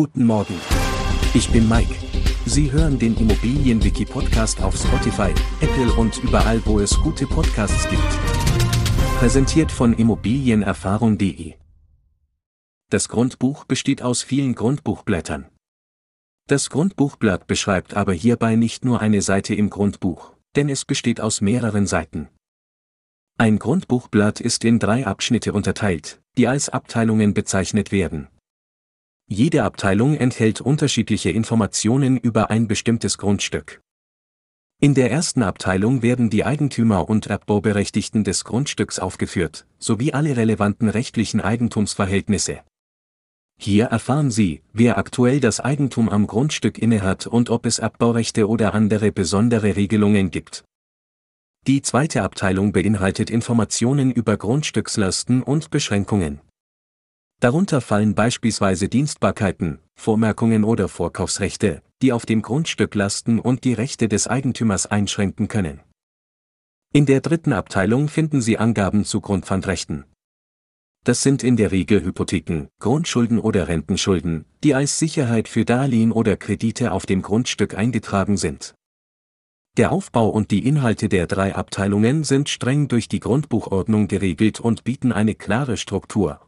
Guten Morgen. Ich bin Mike. Sie hören den Immobilienwiki-Podcast auf Spotify, Apple und überall, wo es gute Podcasts gibt. Präsentiert von Immobilienerfahrung.de. Das Grundbuch besteht aus vielen Grundbuchblättern. Das Grundbuchblatt beschreibt aber hierbei nicht nur eine Seite im Grundbuch, denn es besteht aus mehreren Seiten. Ein Grundbuchblatt ist in drei Abschnitte unterteilt, die als Abteilungen bezeichnet werden. Jede Abteilung enthält unterschiedliche Informationen über ein bestimmtes Grundstück. In der ersten Abteilung werden die Eigentümer und Erbbauberechtigten des Grundstücks aufgeführt, sowie alle relevanten rechtlichen Eigentumsverhältnisse. Hier erfahren Sie, wer aktuell das Eigentum am Grundstück innehat und ob es Erbbaurechte oder andere besondere Regelungen gibt. Die zweite Abteilung beinhaltet Informationen über Grundstückslasten und Beschränkungen. Darunter fallen beispielsweise Dienstbarkeiten, Vormerkungen oder Vorkaufsrechte, die auf dem Grundstück lasten und die Rechte des Eigentümers einschränken können. In der dritten Abteilung finden Sie Angaben zu Grundpfandrechten. Das sind in der Regel Hypotheken, Grundschulden oder Rentenschulden, die als Sicherheit für Darlehen oder Kredite auf dem Grundstück eingetragen sind. Der Aufbau und die Inhalte der drei Abteilungen sind streng durch die Grundbuchordnung geregelt und bieten eine klare Struktur,